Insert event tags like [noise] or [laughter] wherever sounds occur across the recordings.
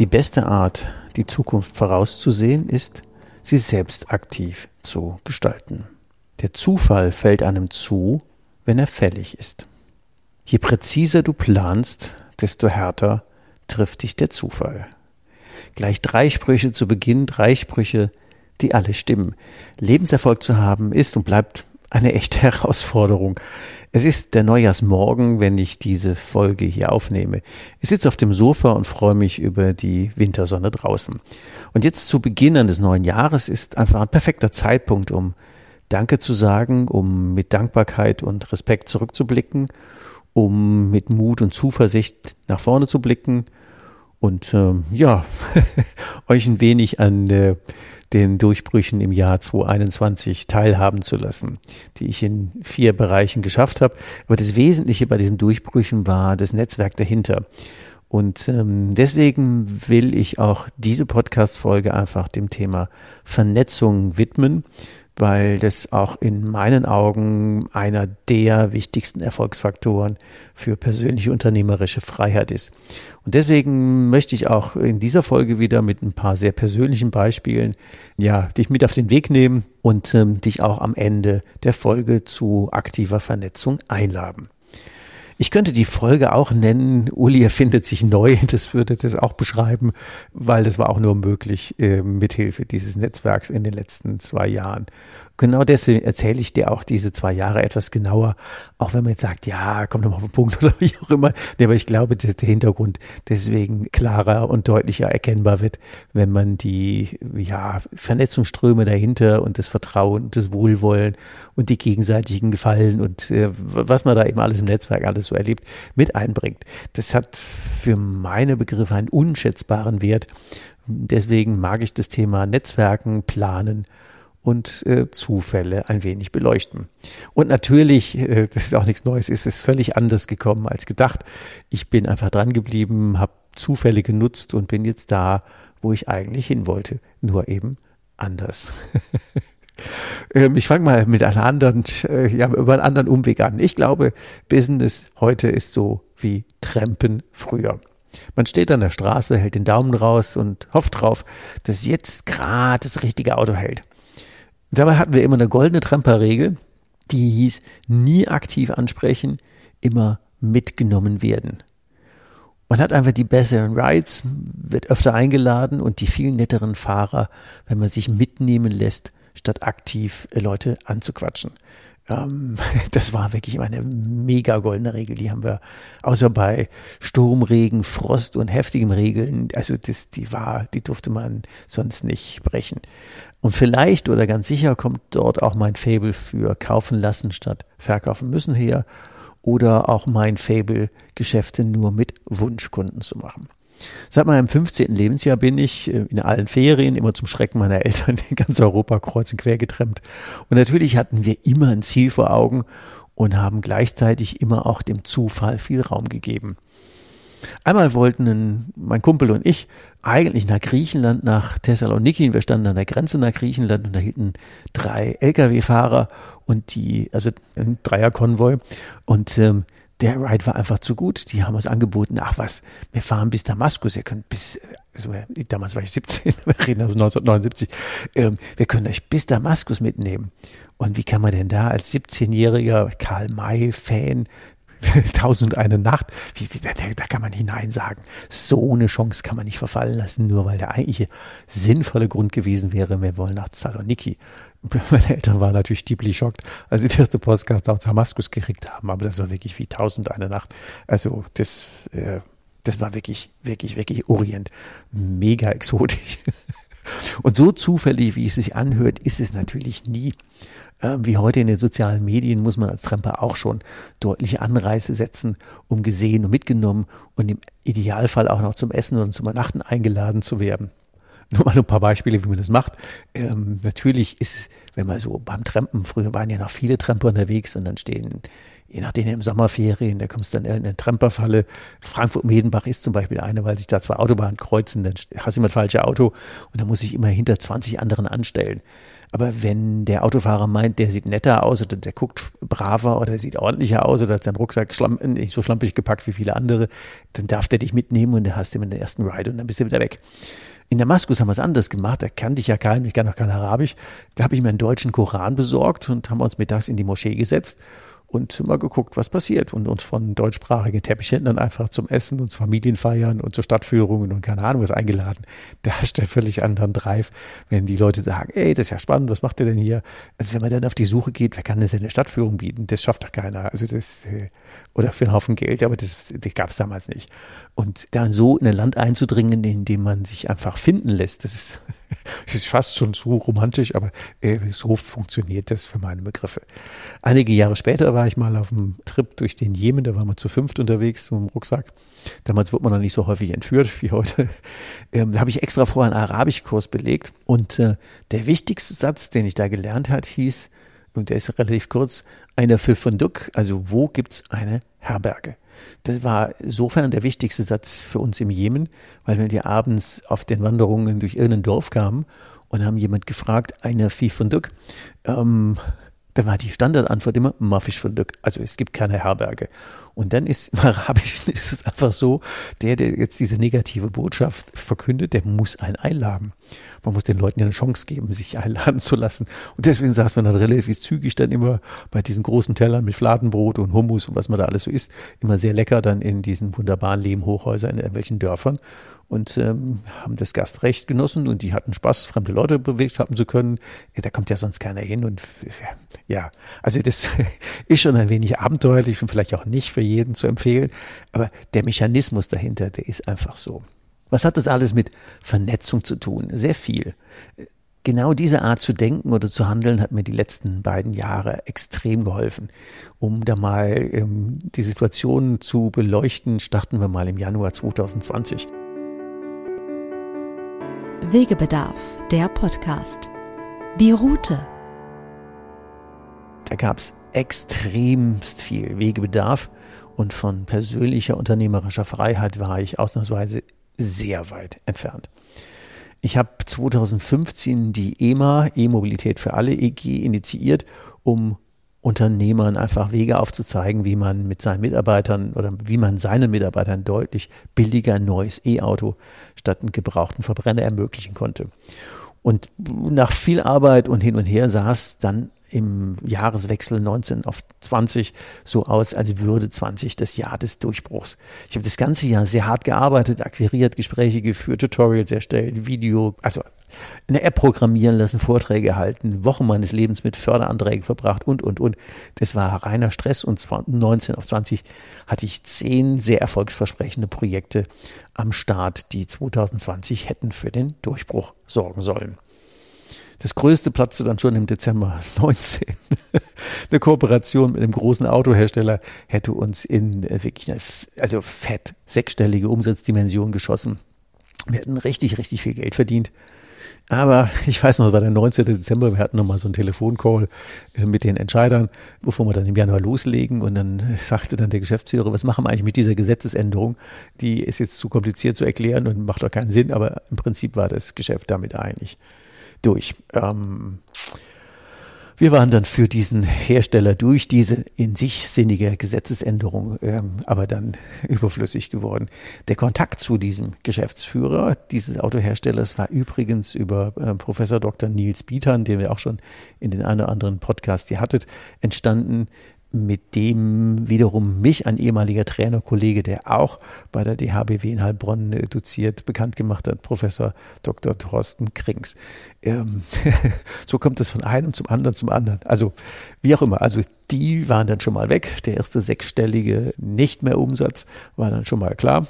Die beste Art, die Zukunft vorauszusehen, ist, sie selbst aktiv zu gestalten. Der Zufall fällt einem zu, wenn er fällig ist. Je präziser du planst, desto härter trifft dich der Zufall. Gleich drei Sprüche zu Beginn, drei Sprüche, die alle stimmen. Lebenserfolg zu haben ist und bleibt eine echte [laughs] Herausforderung. Es ist der Neujahrsmorgen, wenn ich diese Folge hier aufnehme. Ich sitze auf dem Sofa und freue mich über die Wintersonne draußen. Und jetzt zu Beginn des neuen Jahres ist einfach ein perfekter Zeitpunkt, um Danke zu sagen, um mit Dankbarkeit und Respekt zurückzublicken, um mit Mut und Zuversicht nach vorne zu blicken und ähm, ja, [laughs] euch ein wenig an äh, den Durchbrüchen im Jahr 2021 teilhaben zu lassen, die ich in vier Bereichen geschafft habe. Aber das Wesentliche bei diesen Durchbrüchen war das Netzwerk dahinter. Und ähm, deswegen will ich auch diese Podcast-Folge einfach dem Thema Vernetzung widmen weil das auch in meinen Augen einer der wichtigsten Erfolgsfaktoren für persönliche unternehmerische Freiheit ist. Und deswegen möchte ich auch in dieser Folge wieder mit ein paar sehr persönlichen Beispielen, ja, dich mit auf den Weg nehmen und ähm, dich auch am Ende der Folge zu aktiver Vernetzung einladen. Ich könnte die Folge auch nennen, Uli erfindet sich neu, [laughs] das würde das auch beschreiben, weil das war auch nur möglich äh, mithilfe dieses Netzwerks in den letzten zwei Jahren. Genau deswegen erzähle ich dir auch diese zwei Jahre etwas genauer, auch wenn man jetzt sagt, ja, komm nochmal auf den Punkt [laughs] oder wie auch immer. Nee, aber ich glaube, dass der Hintergrund deswegen klarer und deutlicher erkennbar wird, wenn man die ja, Vernetzungsströme dahinter und das Vertrauen und das Wohlwollen und die gegenseitigen Gefallen und äh, was man da eben alles im Netzwerk alles so erlebt, mit einbringt. Das hat für meine Begriffe einen unschätzbaren Wert. Deswegen mag ich das Thema Netzwerken, Planen und äh, Zufälle ein wenig beleuchten. Und natürlich, äh, das ist auch nichts Neues, ist es völlig anders gekommen als gedacht. Ich bin einfach dran geblieben, habe Zufälle genutzt und bin jetzt da, wo ich eigentlich hin wollte, nur eben anders. [laughs] Ähm, ich fange mal mit einer anderen, äh, ja, über einen anderen Umweg an. Ich glaube, Business heute ist so wie Trampen früher. Man steht an der Straße, hält den Daumen raus und hofft drauf, dass jetzt gerade das richtige Auto hält. Dabei hatten wir immer eine goldene Tremperregel, die hieß, nie aktiv ansprechen, immer mitgenommen werden. Man hat einfach die besseren Rides, wird öfter eingeladen und die viel netteren Fahrer, wenn man sich mitnehmen lässt, statt aktiv Leute anzuquatschen. Ähm, [laughs] das war wirklich eine mega goldene Regel. Die haben wir, außer bei Sturm, Regen, Frost und heftigem Regeln, also das, die war, die durfte man sonst nicht brechen. Und vielleicht oder ganz sicher kommt dort auch mein Fable für kaufen lassen statt verkaufen müssen her oder auch mein Fable, Geschäfte nur mit Wunschkunden zu machen. Seit meinem 15. Lebensjahr bin ich äh, in allen Ferien immer zum Schrecken meiner Eltern in ganz Europa kreuz und quer getrennt. Und natürlich hatten wir immer ein Ziel vor Augen und haben gleichzeitig immer auch dem Zufall viel Raum gegeben. Einmal wollten mein Kumpel und ich eigentlich nach Griechenland, nach Thessaloniki. Wir standen an der Grenze nach Griechenland und da hielten drei Lkw-Fahrer und die, also ein Dreierkonvoi. Und ähm, der Ride war einfach zu gut. Die haben uns angeboten, ach was, wir fahren bis Damaskus, ihr könnt bis, also damals war ich 17, [laughs] wir reden also 1979, ähm, wir können euch bis Damaskus mitnehmen. Und wie kann man denn da als 17-jähriger Karl May-Fan [laughs] Tausend eine Nacht, wie, wie, da, da, kann man hinein sagen, so eine Chance kann man nicht verfallen lassen, nur weil der eigentliche sinnvolle Grund gewesen wäre, wir wollen nach Saloniki. [laughs] Meine Eltern waren natürlich deeply schockt, als sie die erste Postkarte aus Damaskus gekriegt haben, aber das war wirklich wie Tausend eine Nacht. Also das, äh, das war wirklich, wirklich, wirklich Orient. Mega exotisch. [laughs] Und so zufällig, wie es sich anhört, ist es natürlich nie. Ähm, wie heute in den sozialen Medien muss man als Tramper auch schon deutliche Anreize setzen, um gesehen und mitgenommen und im Idealfall auch noch zum Essen und zum Übernachten eingeladen zu werden. Nur mal ein paar Beispiele, wie man das macht. Ähm, natürlich ist es, wenn man so beim Trampen, früher waren ja noch viele Tramper unterwegs und dann stehen je nachdem im Sommerferien, da kommst du dann in eine Tramperfalle. Frankfurt-Medenbach ist zum Beispiel eine, weil sich da zwei Autobahnen kreuzen, dann hast du immer das falsche Auto und dann muss ich immer hinter 20 anderen anstellen. Aber wenn der Autofahrer meint, der sieht netter aus oder der guckt braver oder sieht ordentlicher aus oder hat seinen Rucksack schlamp nicht so schlampig gepackt wie viele andere, dann darf der dich mitnehmen und dann hast du immer den ersten Ride und dann bist du wieder weg. In Damaskus haben wir es anders gemacht. Da kannte ich ja keinen, ich kann auch kein Arabisch. Da habe ich mir einen deutschen Koran besorgt und haben uns mittags in die Moschee gesetzt und mal geguckt, was passiert und uns von deutschsprachigen Teppichhändlern einfach zum Essen und zu Familienfeiern und zu Stadtführungen und keine Ahnung was eingeladen. [laughs] Da hast du einen völlig anderen Drive, wenn die Leute sagen, ey, das ist ja spannend, was macht ihr denn hier? Also wenn man dann auf die Suche geht, wer kann denn eine Stadtführung bieten? Das schafft doch keiner. Also das, äh, oder für einen Haufen Geld, aber das, das gab es damals nicht. Und dann so in ein Land einzudringen, in dem man sich einfach finden lässt, das ist, [laughs] das ist fast schon zu romantisch, aber äh, so funktioniert das für meine Begriffe. Einige Jahre später war ich mal auf einem Trip durch den Jemen, da waren wir zu fünft unterwegs so im Rucksack. Damals wurde man noch nicht so häufig entführt wie heute. [laughs] Ähm, da habe ich extra vorher einen Arabischkurs belegt und äh, der wichtigste Satz, den ich da gelernt hat, hieß, und der ist relativ kurz, einer für Funduk, also wo gibt's eine Herberge? Das war insofern der wichtigste Satz für uns im Jemen, weil wenn wir abends auf den Wanderungen durch irgendein Dorf kamen und haben jemand gefragt, einer für Funduk, ähm, da war die Standardantwort immer Mafisch Funduk, also es gibt keine Herberge. Und dann ist [laughs] im Arabischen ist es einfach so, der, der jetzt diese negative Botschaft verkündet, der muss einen einladen. Man muss den Leuten ja eine Chance geben, sich einladen zu lassen. Und deswegen saß man dann relativ zügig dann immer bei diesen großen Tellern mit Fladenbrot und Hummus und was man da alles so isst, immer sehr lecker dann in diesen wunderbaren Lehmhochhäusern in irgendwelchen Dörfern und ähm, haben das Gastrecht genossen und die hatten Spaß, fremde Leute bewegt haben zu können. Da kommt ja sonst keiner hin und ja, also das [laughs] ist schon ein wenig abenteuerlich und vielleicht auch nicht für jeden zu empfehlen, aber der Mechanismus dahinter, der ist einfach so. Was hat das alles mit Vernetzung zu tun? Sehr viel. Genau diese Art zu denken oder zu handeln hat mir die letzten beiden Jahre extrem geholfen. Um da mal ähm, die Situation zu beleuchten, starten wir mal im Januar 2020. Wegebedarf, der Podcast. Die Route. Da gab es extremst viel Wegebedarf und von persönlicher unternehmerischer Freiheit war ich ausnahmsweise sehr weit entfernt. Ich habe 2015 die EMA, E-Mobilität für alle, EG, initiiert, um Unternehmern einfach Wege aufzuzeigen, wie man mit seinen Mitarbeitern oder wie man seinen Mitarbeitern deutlich billiger ein neues E-Auto statt einen gebrauchten Verbrenner ermöglichen konnte. Und nach viel Arbeit und hin und her saß dann im Jahreswechsel 19 auf 20 so aus, als würde 20 das Jahr des Durchbruchs. Ich habe das ganze Jahr sehr hart gearbeitet, akquiriert, Gespräche geführt, Tutorials erstellt, Video, also eine App programmieren lassen, Vorträge halten, Wochen meines Lebens mit Förderanträgen verbracht und, und, und. Das war reiner Stress und von 19 auf 20 hatte ich zehn sehr erfolgsversprechende Projekte am Start, die 2020 hätten für den Durchbruch sorgen sollen. Das größte platzte dann schon im Dezember [laughs] 19. eine Kooperation mit einem großen Autohersteller hätte uns in äh, wirklich eine, also fett sechsstellige Umsatzdimension geschossen. Wir hätten richtig, richtig viel Geld verdient. Aber ich weiß noch, es war der 19. Dezember, wir hatten nochmal so einen Telefoncall äh, mit den Entscheidern, bevor wir dann im Januar loslegen. Und dann sagte dann der Geschäftsführer, was machen wir eigentlich mit dieser Gesetzesänderung? Die ist jetzt zu kompliziert zu erklären und macht doch keinen Sinn, aber im Prinzip war das Geschäft damit einig durch. Ähm, wir waren dann für diesen Hersteller durch diese in sich sinnige Gesetzesänderung ähm, aber dann [laughs] überflüssig geworden. Der Kontakt zu diesem Geschäftsführer dieses Autoherstellers war übrigens über äh, Professor Dr. Nils Bietern, den wir auch schon in den einen oder anderen Podcast hier hattet, entstanden mit dem wiederum mich ein ehemaliger Trainerkollege, der auch bei der DHBW in Heilbronn äh, doziert, bekannt gemacht hat, Professor Dr. Thorsten Krings. Ähm, [laughs] so kommt es von einem zum anderen zum anderen. Also wie auch immer, also die waren dann schon mal weg. Der erste sechsstellige nicht mehr Umsatz war dann schon mal klar.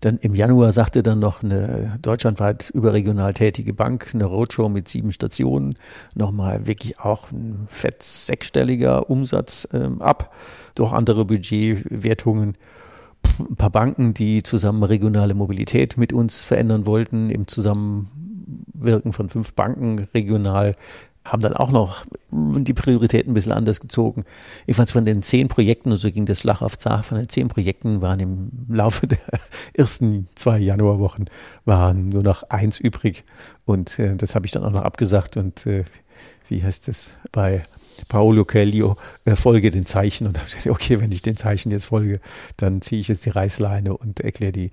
Dann im Januar sagte dann noch eine deutschlandweit überregional tätige Bank, eine Roadshow mit sieben Stationen, nochmal wirklich auch ein fett sechsstelliger Umsatz ähm, ab durch andere Budgetwertungen. Ein paar Banken, die zusammen regionale Mobilität mit uns verändern wollten, im Zusammenwirken von fünf Banken regional haben dann auch noch die Prioritäten ein bisschen anders gezogen. Ich fand von den zehn Projekten, und so ging das flach auf Zach, von den zehn Projekten waren im Laufe der [laughs] ersten zwei Januarwochen waren nur noch eins übrig. Und äh, das habe ich dann auch noch abgesagt. Und äh, wie heißt das bei Paolo Coelho, äh, folge den Zeichen. Und habe gesagt, okay, wenn ich den Zeichen jetzt folge, dann ziehe ich jetzt die Reißleine und erkläre die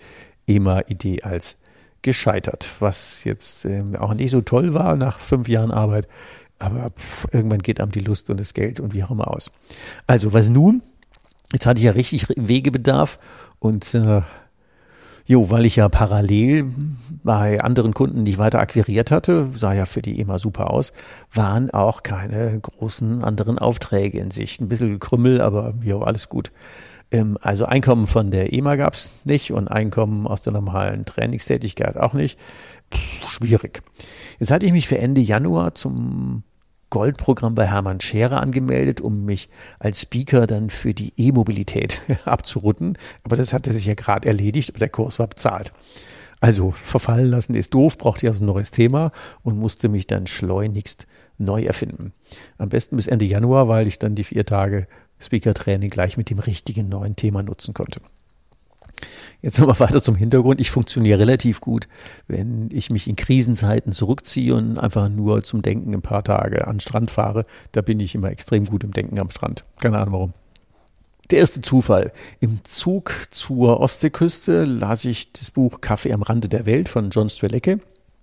EMA-Idee als gescheitert, was jetzt äh, auch nicht so toll war nach fünf Jahren Arbeit aber pff, irgendwann geht einem die Lust und das Geld und wie auch immer aus. Also, was nun? Jetzt hatte ich ja richtig Wegebedarf und äh, Jo, weil ich ja parallel bei anderen Kunden nicht weiter akquiriert hatte, sah ja für die EMA super aus, waren auch keine großen anderen Aufträge in Sicht. Ein bisschen gekrümmel, aber jo, alles gut. Ähm, also Einkommen von der EMA gab's nicht und Einkommen aus der normalen Trainingstätigkeit auch nicht. Pff, schwierig. Jetzt hatte ich mich für Ende Januar zum Goldprogramm bei Hermann Scherer angemeldet, um mich als Speaker dann für die E-Mobilität [laughs] abzurunden. Aber das hatte sich ja gerade erledigt, aber der Kurs war bezahlt. Also verfallen lassen ist doof, brauchte ich also ein neues Thema und musste mich dann schleunigst neu erfinden. Am besten bis Ende Januar, weil ich dann die vier Tage Speaker-Training gleich mit dem richtigen neuen Thema nutzen konnte. Jetzt nochmal weiter zum Hintergrund. Ich funktioniere relativ gut, wenn ich mich in Krisenzeiten zurückziehe und einfach nur zum Denken ein paar Tage an den Strand fahre. Da bin ich immer extrem gut im Denken am Strand. Keine Ahnung warum. Der erste Zufall. Im Zug zur Ostseeküste las ich das Buch Kaffee am Rande der Welt von John Strelecki.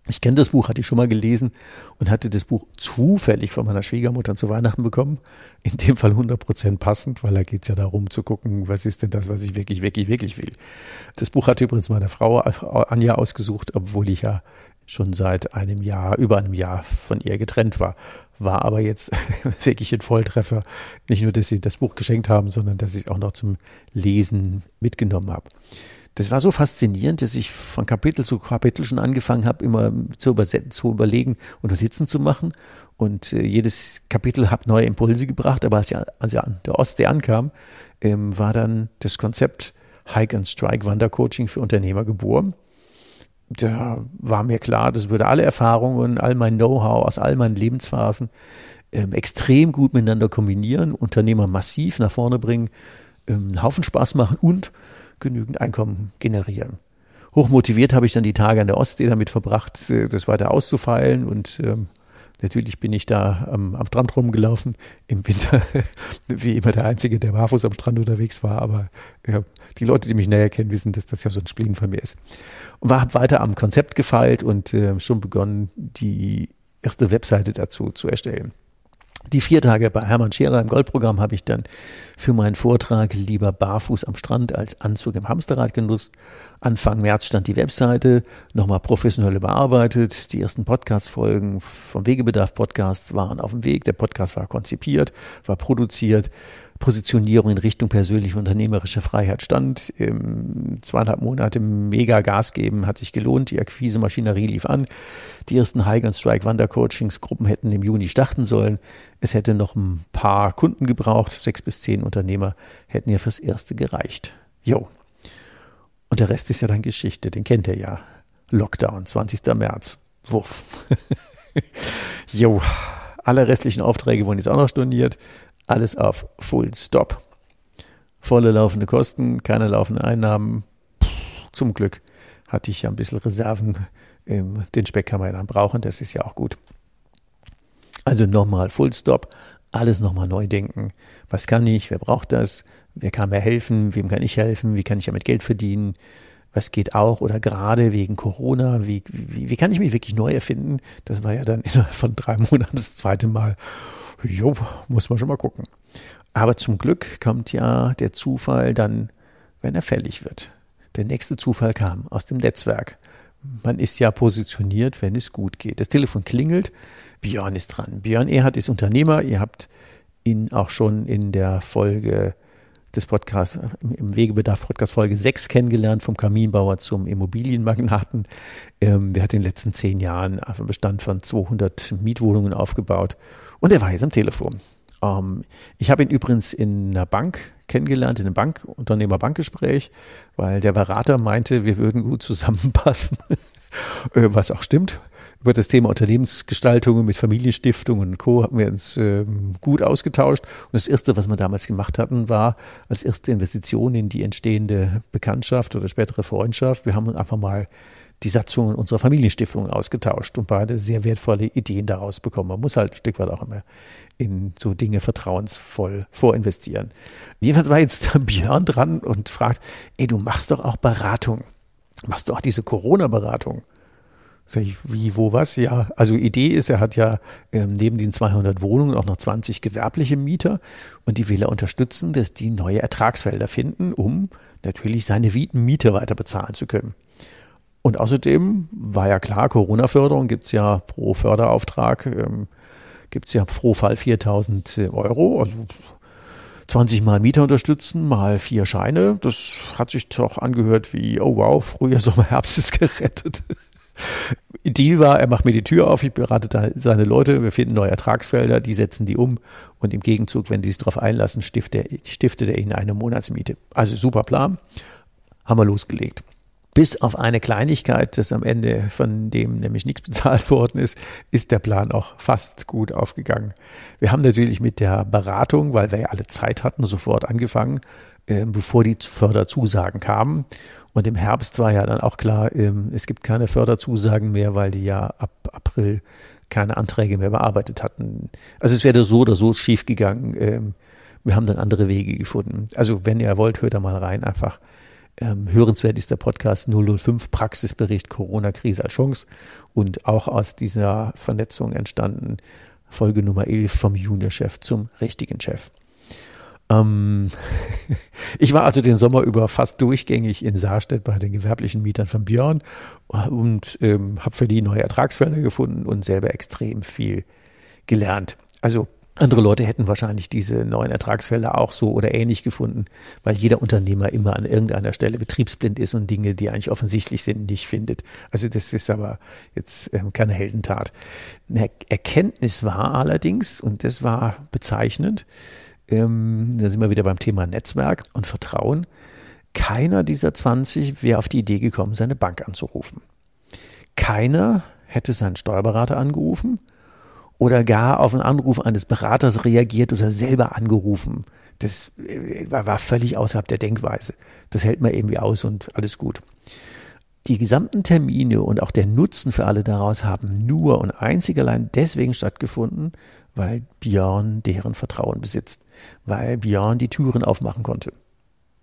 Ich kenne das Buch, hatte ich schon mal gelesen und hatte das Buch zufällig von meiner Schwiegermutter zu Weihnachten bekommen. In dem Fall 100% passend, weil da geht es ja darum zu gucken, was ist denn das, was ich wirklich, wirklich, wirklich will. Das Buch hatte übrigens meine Frau Anja ausgesucht, obwohl ich ja schon seit einem Jahr, über einem Jahr von ihr getrennt war. War aber jetzt [laughs] wirklich ein Volltreffer. Nicht nur, dass sie das Buch geschenkt haben, sondern dass ich auch noch zum Lesen mitgenommen habe das war so faszinierend, dass ich von Kapitel zu Kapitel schon angefangen habe, immer zu, zu überlegen und Notizen zu machen. Und äh, jedes Kapitel hat neue Impulse gebracht. Aber als als ich an der Ostsee ankam, ähm, war dann das Konzept Hike and Strike Wandercoaching für Unternehmer geboren. Da war mir klar, das würde alle Erfahrungen, all mein Know-how aus all meinen Lebensphasen ähm, extrem gut miteinander kombinieren, Unternehmer massiv nach vorne bringen, ähm, einen Haufen Spaß machen und genügend Einkommen generieren. Hochmotiviert habe ich dann die Tage an der Ostsee damit verbracht, äh, das weiter auszufeilen und ähm, Natürlich bin ich da am, am, Strand rumgelaufen, im Winter, [laughs] wie immer der Einzige, der barfuß am Strand unterwegs war. Aber ja, die Leute, die mich näher kennen, wissen, dass das ja so ein Spleen von mir ist. Und war weiter am Konzept gefeilt und äh, schon begonnen, die erste Webseite dazu zu erstellen. Die vier Tage bei Hermann Scherer im Goldprogramm habe ich dann für meinen Vortrag lieber barfuß am Strand als Anzug im Hamsterrad genutzt. Anfang März stand die Webseite, nochmal professionell überarbeitet. Die ersten Podcast-Folgen vom Wegebedarf Podcast waren auf dem Weg. Der Podcast war konzipiert, war produziert Positionierung in Richtung persönliche unternehmerische Freiheit stand. Im zweieinhalb Monate mega Gas geben, hat sich gelohnt. Die Akquise-Maschinerie lief an. Die ersten High and Strike Wandercoachings-Gruppen hätten im Juni starten sollen. Es hätte noch ein paar Kunden gebraucht. Sechs bis zehn Unternehmer hätten ja fürs Erste gereicht. Jo. Und der Rest ist ja dann Geschichte. Den kennt ihr ja. Lockdown, 20. März. Wuff. [laughs] jo. Alle restlichen Aufträge wurden jetzt auch noch storniert alles auf Full Stop. Volle laufende Kosten, keine laufenden Einnahmen. Zum Glück hatte ich ja ein bisschen Reserven. Den Speck kann man ja dann brauchen, das ist ja auch gut. Also nochmal Full Stop, alles nochmal neu denken. Was kann ich? Wer braucht das? Wer kann mir helfen? Wem kann ich helfen? Wie kann ich damit Geld verdienen? Was geht auch oder gerade wegen Corona? Wie, wie, wie kann ich mich wirklich neu erfinden? Das war ja dann [laughs] innerhalb von drei Monaten das zweite Mal jo, muss man schon mal gucken. Aber zum Glück kommt ja der Zufall dann, wenn er fällig wird. Der nächste Zufall kam aus dem Netzwerk. Man ist ja positioniert, wenn es gut geht. Das Telefon klingelt, Björn ist dran. Björn Erhard ist Unternehmer. Ihr habt ihn auch schon in der Folge des Podcasts, im Wegebedarf Podcast Folge 6 kennengelernt, vom Kaminbauer zum Immobilienmagnaten. Ähm, der hat in den letzten zehn Jahren einen Bestand von 200 Mietwohnungen aufgebaut und er war jetzt am Telefon. Ähm, ich habe ihn übrigens in einer Bank kennengelernt, in einem Bankunternehmer-Bankgespräch, weil der Berater meinte, wir würden gut zusammenpassen, [laughs] äh, was auch stimmt über das Thema Unternehmensgestaltung mit Familienstiftungen und Co. haben wir uns äh, gut ausgetauscht. Und das Erste, was wir damals gemacht hatten, war als erste Investition in die entstehende Bekanntschaft oder spätere Freundschaft. Wir haben einfach mal die Satzungen unserer Familienstiftung ausgetauscht und beide sehr wertvolle Ideen daraus bekommen. Man muss halt ein Stück weit auch immer in so Dinge vertrauensvoll vorinvestieren. Jedenfalls war jetzt Björn dran und fragt, ey, du machst doch auch Beratung. Machst du auch diese Corona-Beratung? Sag ich, wie, wo, was? Ja, also Idee ist, er hat ja ähm, neben den 200 Wohnungen auch noch 20 gewerbliche Mieter und die will er unterstützen, dass die neue Ertragsfelder finden, um natürlich seine Miete weiter bezahlen zu können. Und außerdem war ja klar, Corona-Förderung gibt's ja pro Förderauftrag, ähm, gibt's ja pro Fall 4000 Euro, also 20 Mal Mieter unterstützen, mal vier Scheine. Das hat sich doch angehört wie, oh wow, Frühjahr, [laughs] Sommer, Herbst ist gerettet. Deal war, er macht mir die Tür auf, ich berate seine Leute, wir finden neue Ertragsfelder, die setzen die um und im Gegenzug, wenn die sich darauf einlassen, stiftet er, stiftet er ihnen eine Monatsmiete. Also super Plan, haben wir losgelegt. Bis auf eine Kleinigkeit, das am Ende von dem nämlich nichts [laughs] bezahlt worden ist, ist der Plan auch fast gut aufgegangen. Wir haben natürlich mit der Beratung, weil wir ja alle Zeit hatten, sofort angefangen, äh, bevor die Förderzusagen kamen. Und im Herbst war ja dann auch klar, ähm, es gibt keine Förderzusagen mehr, weil die ja ab April keine Anträge mehr bearbeitet hatten. Also es wäre so oder so schief gegangen. Ähm, wir haben dann andere Wege gefunden. Also wenn ihr wollt, hört da mal rein. Einfach ähm, hörenswert ist der Podcast 005 Praxisbericht Corona-Krise als Chance und auch aus dieser Vernetzung entstanden Folge Nummer 11 vom Juniorchef zum richtigen Chef. Ähm, [laughs] ich war also den Sommer über fast durchgängig in Saarstedt bei den gewerblichen Mietern von Björn und ähm, habe für die neue Ertragsfelder gefunden und selber extrem viel gelernt. Also andere Leute hätten wahrscheinlich diese neuen Ertragsfelder auch so oder ähnlich gefunden, weil jeder Unternehmer immer an irgendeiner Stelle betriebsblind ist und Dinge, die eigentlich offensichtlich sind, nicht findet. Also das ist aber jetzt ähm, keine Heldentat. Eine Erkenntnis war allerdings, und das war bezeichnend, ähm, da sind wir wieder beim Thema Netzwerk und Vertrauen. Keiner dieser 20 wäre auf die Idee gekommen, seine Bank anzurufen. Keiner hätte seinen Steuerberater angerufen oder gar auf einen Anruf eines Beraters reagiert oder selber angerufen. Das äh, war völlig außerhalb der Denkweise. Das hält man irgendwie aus und alles gut. Die gesamten Termine und auch der Nutzen für alle daraus haben nur und einzig allein deswegen stattgefunden, weil Björn deren Vertrauen besitzt, weil Björn die Türen aufmachen konnte.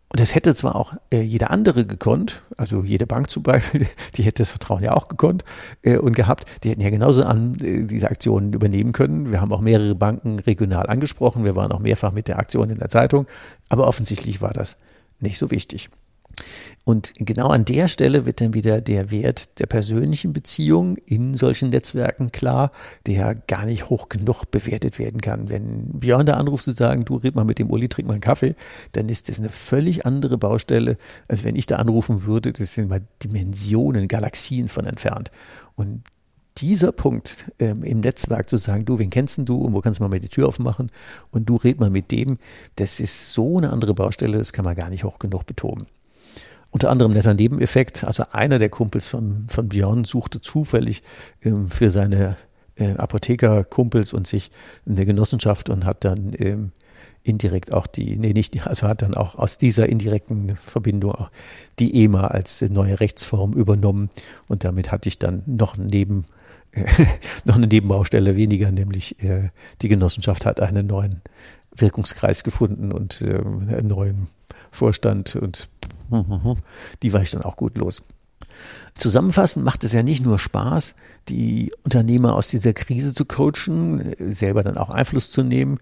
Und das hätte zwar auch äh, jeder andere gekonnt, also jede Bank zum Beispiel, [laughs] die hätte das Vertrauen ja auch gekonnt äh, und gehabt, die hätten ja genauso an äh, diese Aktionen übernehmen können. Wir haben auch mehrere Banken regional angesprochen, wir waren auch mehrfach mit der Aktion in der Zeitung, aber offensichtlich war das nicht so wichtig. Und genau an der Stelle wird dann wieder der Wert der persönlichen Beziehung in solchen Netzwerken klar, der gar nicht hoch genug bewertet werden kann. Wenn Björn da anruft zu sagen, du red mal mit dem Uli, trink mal einen Kaffee, dann ist das eine völlig andere Baustelle, als wenn ich da anrufen würde. Das sind mal Dimensionen, Galaxien von entfernt. Und dieser Punkt ähm, im Netzwerk zu sagen, du, wen kennst du und wo kannst du mal die Tür aufmachen und du red mal mit dem, das ist so eine andere Baustelle, das kann man gar nicht hoch genug betonen. Unter anderem netter Nebeneffekt, also einer der Kumpels von, von Björn suchte zufällig ähm, für seine äh, Apothekerkumpels und sich eine Genossenschaft und hat dann ähm, indirekt auch die, nee, nicht, also hat dann auch aus dieser indirekten Verbindung auch die EMA als neue Rechtsform übernommen. Und damit hatte ich dann noch neben [laughs] noch eine Nebenbaustelle weniger, nämlich äh, die Genossenschaft hat einen neuen Wirkungskreis gefunden und äh, einen neuen Vorstand und [laughs] die war ich dann auch gut los. Zusammenfassend macht es ja nicht nur Spaß, die Unternehmer aus dieser Krise zu coachen, selber dann auch Einfluss zu nehmen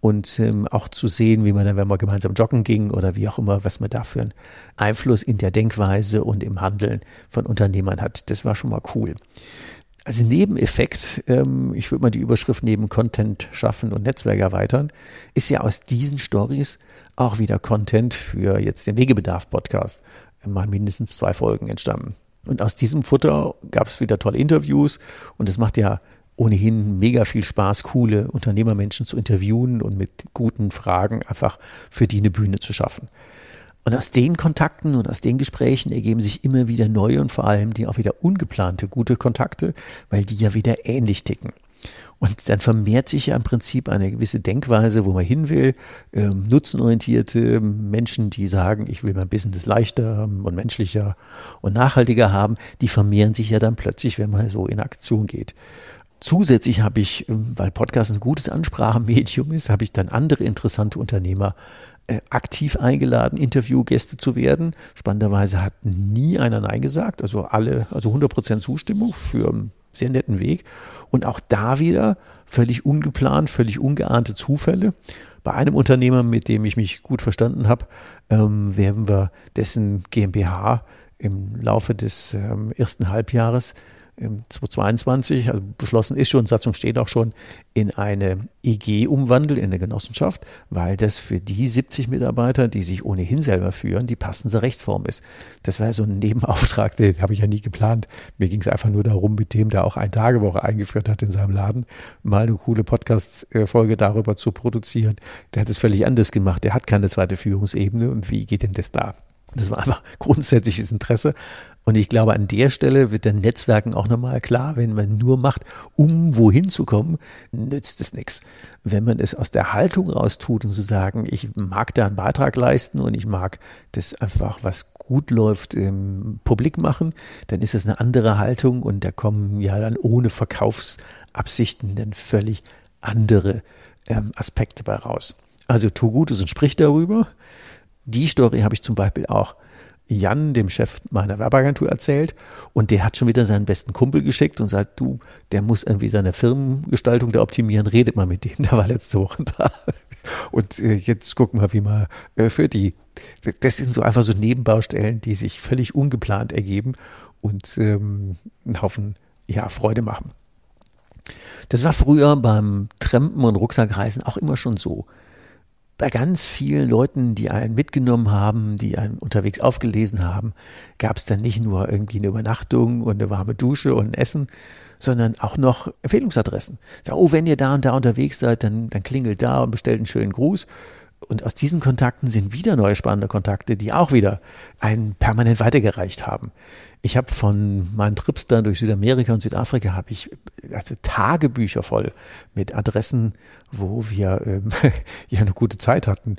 und ähm, auch zu sehen, wie man dann, wenn man gemeinsam joggen ging oder wie auch immer, was man da für einen Einfluss in der Denkweise und im Handeln von Unternehmern hat. Das war schon mal cool. Also Nebeneffekt, ähm, ich würde mal die Überschrift neben Content schaffen und Netzwerk erweitern, ist ja aus diesen Stories auch wieder Content für jetzt den Wegebedarf-Podcast. Mal mindestens zwei Folgen entstanden. Und aus diesem Futter gab es wieder tolle Interviews und es macht ja ohnehin mega viel Spaß, coole Unternehmermenschen zu interviewen und mit guten Fragen einfach für die eine Bühne zu schaffen. Und aus den Kontakten und aus den Gesprächen ergeben sich immer wieder neue und vor allem die auch wieder ungeplante gute Kontakte, weil die ja wieder ähnlich ticken. Und dann vermehrt sich ja im Prinzip eine gewisse Denkweise, wo man hin will. Ähm, nutzenorientierte Menschen, die sagen, ich will mein Business leichter und menschlicher und nachhaltiger haben, die vermehren sich ja dann plötzlich, wenn man so in Aktion geht. Zusätzlich habe ich, ähm, weil Podcast ein gutes Ansprachemedium ist, habe ich dann andere interessante Unternehmer äh, aktiv eingeladen, Interviewgäste zu werden. Spannenderweise hat nie einer Nein gesagt, also alle, also 100 Prozent Zustimmung für einen sehr netten Weg. Und auch da wieder völlig ungeplant, völlig ungeahnte Zufälle. Bei einem Unternehmer, mit dem ich mich gut verstanden habe, ähm, werden wir dessen GmbH im Laufe des ähm, ersten Halbjahres 2022, also beschlossen ist schon, Satzung steht auch schon, in eine EG umwandeln, in eine Genossenschaft, weil das für die 70 Mitarbeiter, die sich ohnehin selber führen, die passende Rechtsform ist. Das war so ein Nebenauftrag, den habe ich ja nie geplant. Mir ging es einfach nur darum, mit dem, der auch eine Tagewoche eingeführt hat in seinem Laden, mal eine coole Podcast-Folge darüber zu produzieren. Der hat es völlig anders gemacht. Der hat keine zweite Führungsebene und wie geht denn das da? Das war einfach grundsätzliches Interesse. Und ich glaube, an der Stelle wird den Netzwerken auch nochmal klar, wenn man nur macht, um wohin zu kommen, nützt es nichts. Wenn man es aus der Haltung raus tut und zu so sagen, ich mag da einen Beitrag leisten und ich mag das einfach, was gut läuft, im Publik machen, dann ist das eine andere Haltung und da kommen ja dann ohne Verkaufsabsichten dann völlig andere ähm, Aspekte bei raus. Also tu Gutes und sprich darüber. Die Story habe ich zum Beispiel auch Jan, dem Chef meiner Werbeagentur, erzählt und der hat schon wieder seinen besten Kumpel geschickt und sagt, du, der muss irgendwie seine Firmengestaltung da optimieren, redet mal mit dem, der war letzte Woche da. Und äh, jetzt gucken wir, wie man äh, für die. Das sind so einfach so Nebenbaustellen, die sich völlig ungeplant ergeben und ähm, einen Haufen ja, Freude machen. Das war früher beim Trampen und Rucksackreisen auch immer schon so bei ganz vielen Leuten, die einen mitgenommen haben, die einen unterwegs aufgelesen haben, gab es dann nicht nur irgendwie eine Übernachtung und eine warme Dusche und ein Essen, sondern auch noch Empfehlungsadressen. Sag, oh, wenn ihr da und da unterwegs seid, dann, dann klingelt da und bestellt einen schönen Gruß. Und aus diesen Kontakten sind wieder neue spannende Kontakte, die auch wieder einen permanent weitergereicht haben. Ich habe von meinen Trips dann durch Südamerika und Südafrika habe ich also Tagebücher voll mit Adressen, wo wir ähm, [laughs] ja eine gute Zeit hatten.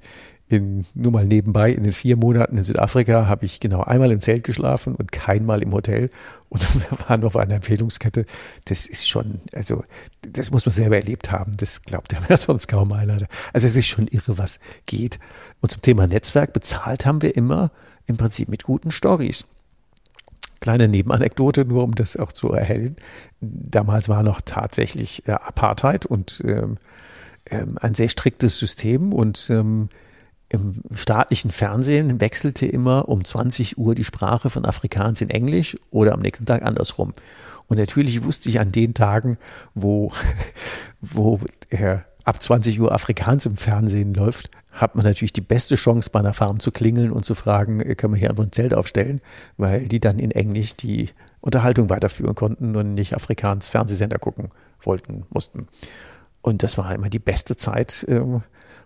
In, nur mal nebenbei, in den vier Monaten in Südafrika habe ich genau einmal im Zelt geschlafen und keinmal im Hotel. Und [laughs] wir waren auf einer Empfehlungskette. Das ist schon, also, das muss man selber erlebt haben. Das glaubt ja [laughs] sonst kaum einer. Also, es ist schon irre, was geht. Und zum Thema Netzwerk bezahlt haben wir immer im Prinzip mit guten Stories. Kleine Nebenanekdote, nur um das auch zu erhellen. Damals war noch tatsächlich äh, Apartheid und ähm, ähm, ein sehr striktes System und ähm, im staatlichen Fernsehen wechselte immer um 20 Uhr die Sprache von Afrikaans in Englisch oder am nächsten Tag andersrum. Und natürlich wusste ich an den Tagen, wo, [laughs] wo äh, ab 20 Uhr Afrikaans im Fernsehen läuft, hat man natürlich die beste Chance, bei einer Farm zu klingeln und zu fragen, äh, können wir hier einfach ein Zelt aufstellen, weil die dann in Englisch die Unterhaltung weiterführen konnten und nicht Afrikaans Fernsehsender gucken wollten, mussten. Und das war immer die beste Zeit, äh,